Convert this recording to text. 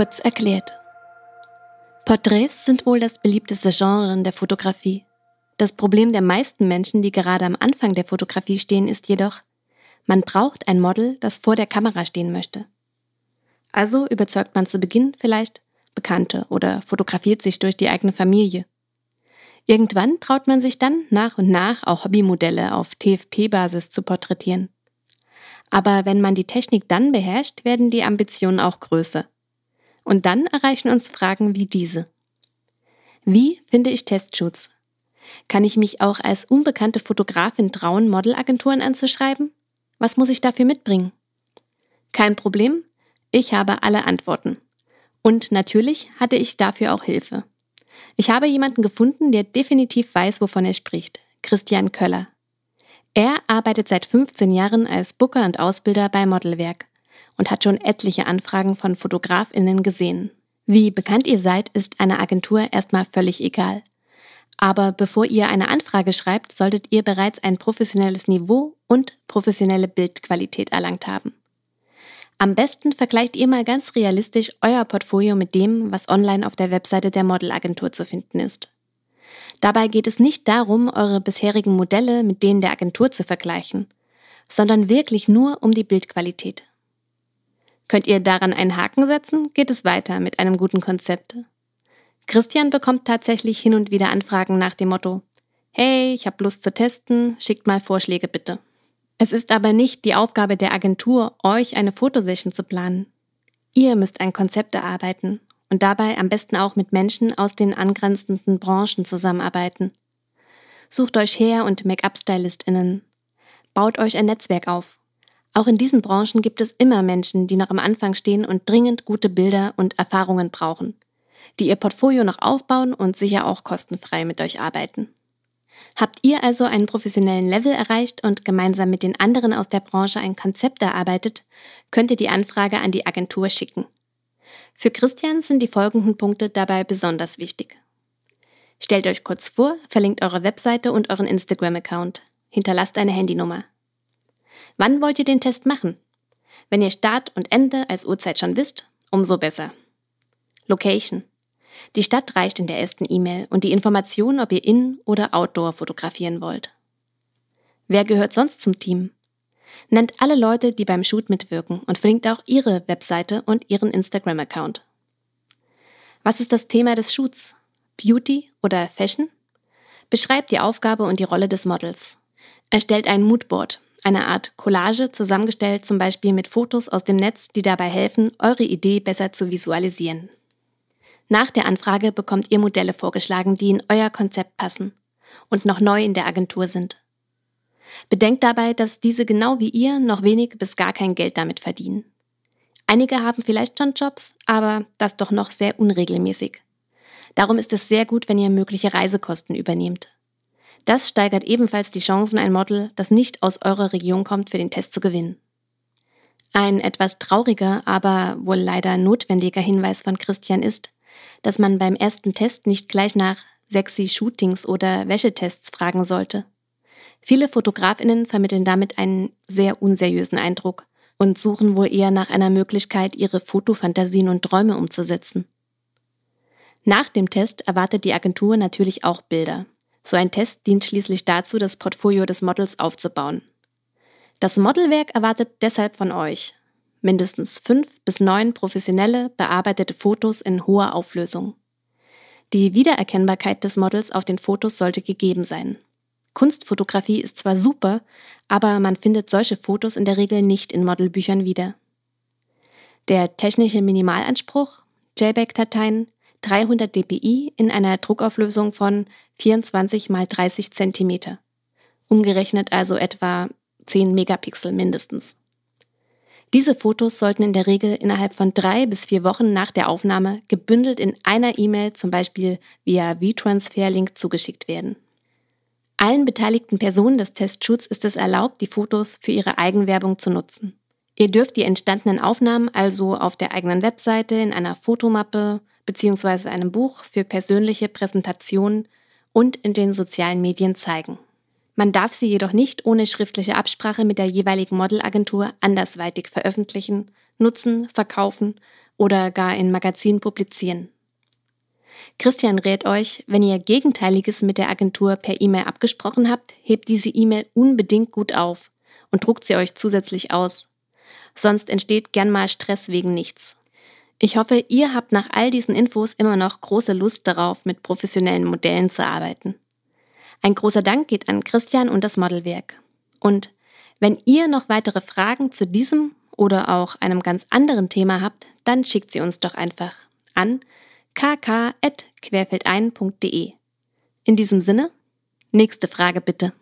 Kurz erklärt. Porträts sind wohl das beliebteste Genre in der Fotografie. Das Problem der meisten Menschen, die gerade am Anfang der Fotografie stehen, ist jedoch, man braucht ein Model, das vor der Kamera stehen möchte. Also überzeugt man zu Beginn vielleicht Bekannte oder fotografiert sich durch die eigene Familie. Irgendwann traut man sich dann nach und nach auch Hobbymodelle auf TFP-Basis zu porträtieren. Aber wenn man die Technik dann beherrscht, werden die Ambitionen auch größer. Und dann erreichen uns Fragen wie diese. Wie finde ich Testshoots? Kann ich mich auch als unbekannte Fotografin trauen, Modelagenturen anzuschreiben? Was muss ich dafür mitbringen? Kein Problem, ich habe alle Antworten. Und natürlich hatte ich dafür auch Hilfe. Ich habe jemanden gefunden, der definitiv weiß, wovon er spricht. Christian Köller. Er arbeitet seit 15 Jahren als Booker und Ausbilder bei Modelwerk und hat schon etliche Anfragen von Fotografinnen gesehen. Wie bekannt ihr seid, ist eine Agentur erstmal völlig egal. Aber bevor ihr eine Anfrage schreibt, solltet ihr bereits ein professionelles Niveau und professionelle Bildqualität erlangt haben. Am besten vergleicht ihr mal ganz realistisch euer Portfolio mit dem, was online auf der Webseite der Modelagentur zu finden ist. Dabei geht es nicht darum, eure bisherigen Modelle mit denen der Agentur zu vergleichen, sondern wirklich nur um die Bildqualität. Könnt ihr daran einen Haken setzen, geht es weiter mit einem guten Konzept. Christian bekommt tatsächlich hin und wieder Anfragen nach dem Motto, hey, ich habe Lust zu testen, schickt mal Vorschläge bitte. Es ist aber nicht die Aufgabe der Agentur, euch eine Fotosession zu planen. Ihr müsst ein Konzept erarbeiten und dabei am besten auch mit Menschen aus den angrenzenden Branchen zusammenarbeiten. Sucht euch Hair- und Make-up-StylistInnen. Baut euch ein Netzwerk auf. Auch in diesen Branchen gibt es immer Menschen, die noch am Anfang stehen und dringend gute Bilder und Erfahrungen brauchen, die ihr Portfolio noch aufbauen und sicher auch kostenfrei mit euch arbeiten. Habt ihr also einen professionellen Level erreicht und gemeinsam mit den anderen aus der Branche ein Konzept erarbeitet, könnt ihr die Anfrage an die Agentur schicken. Für Christian sind die folgenden Punkte dabei besonders wichtig. Stellt euch kurz vor, verlinkt eure Webseite und euren Instagram-Account. Hinterlasst eine Handynummer. Wann wollt ihr den Test machen? Wenn ihr Start und Ende als Uhrzeit schon wisst, umso besser. Location. Die Stadt reicht in der ersten E-Mail und die Information, ob ihr in- oder outdoor fotografieren wollt. Wer gehört sonst zum Team? Nennt alle Leute, die beim Shoot mitwirken und verlinkt auch ihre Webseite und ihren Instagram-Account. Was ist das Thema des Shoots? Beauty oder Fashion? Beschreibt die Aufgabe und die Rolle des Models. Erstellt ein Moodboard, eine Art Collage zusammengestellt zum Beispiel mit Fotos aus dem Netz, die dabei helfen, eure Idee besser zu visualisieren. Nach der Anfrage bekommt ihr Modelle vorgeschlagen, die in euer Konzept passen und noch neu in der Agentur sind. Bedenkt dabei, dass diese genau wie ihr noch wenig bis gar kein Geld damit verdienen. Einige haben vielleicht schon Jobs, aber das doch noch sehr unregelmäßig. Darum ist es sehr gut, wenn ihr mögliche Reisekosten übernehmt. Das steigert ebenfalls die Chancen, ein Model, das nicht aus eurer Region kommt, für den Test zu gewinnen. Ein etwas trauriger, aber wohl leider notwendiger Hinweis von Christian ist, dass man beim ersten Test nicht gleich nach sexy Shootings oder Wäschetests fragen sollte. Viele Fotografinnen vermitteln damit einen sehr unseriösen Eindruck und suchen wohl eher nach einer Möglichkeit, ihre Fotofantasien und Träume umzusetzen. Nach dem Test erwartet die Agentur natürlich auch Bilder. So ein Test dient schließlich dazu, das Portfolio des Models aufzubauen. Das Modelwerk erwartet deshalb von euch mindestens fünf bis neun professionelle, bearbeitete Fotos in hoher Auflösung. Die Wiedererkennbarkeit des Models auf den Fotos sollte gegeben sein. Kunstfotografie ist zwar super, aber man findet solche Fotos in der Regel nicht in Modelbüchern wieder. Der technische Minimalanspruch, JPEG-Dateien, 300 dpi in einer Druckauflösung von 24 x 30 cm. Umgerechnet also etwa 10 Megapixel mindestens. Diese Fotos sollten in der Regel innerhalb von drei bis vier Wochen nach der Aufnahme gebündelt in einer E-Mail, zum Beispiel via V-Transfer-Link, zugeschickt werden. Allen beteiligten Personen des Testshoots ist es erlaubt, die Fotos für ihre Eigenwerbung zu nutzen. Ihr dürft die entstandenen Aufnahmen also auf der eigenen Webseite, in einer Fotomappe bzw. einem Buch für persönliche Präsentationen und in den sozialen Medien zeigen. Man darf sie jedoch nicht ohne schriftliche Absprache mit der jeweiligen Modelagentur andersweitig veröffentlichen, nutzen, verkaufen oder gar in Magazinen publizieren. Christian rät euch, wenn ihr Gegenteiliges mit der Agentur per E-Mail abgesprochen habt, hebt diese E-Mail unbedingt gut auf und druckt sie euch zusätzlich aus. Sonst entsteht gern mal Stress wegen nichts. Ich hoffe, ihr habt nach all diesen Infos immer noch große Lust darauf, mit professionellen Modellen zu arbeiten. Ein großer Dank geht an Christian und das Modelwerk. Und wenn ihr noch weitere Fragen zu diesem oder auch einem ganz anderen Thema habt, dann schickt sie uns doch einfach an kk.querfeldein.de. In diesem Sinne, nächste Frage bitte.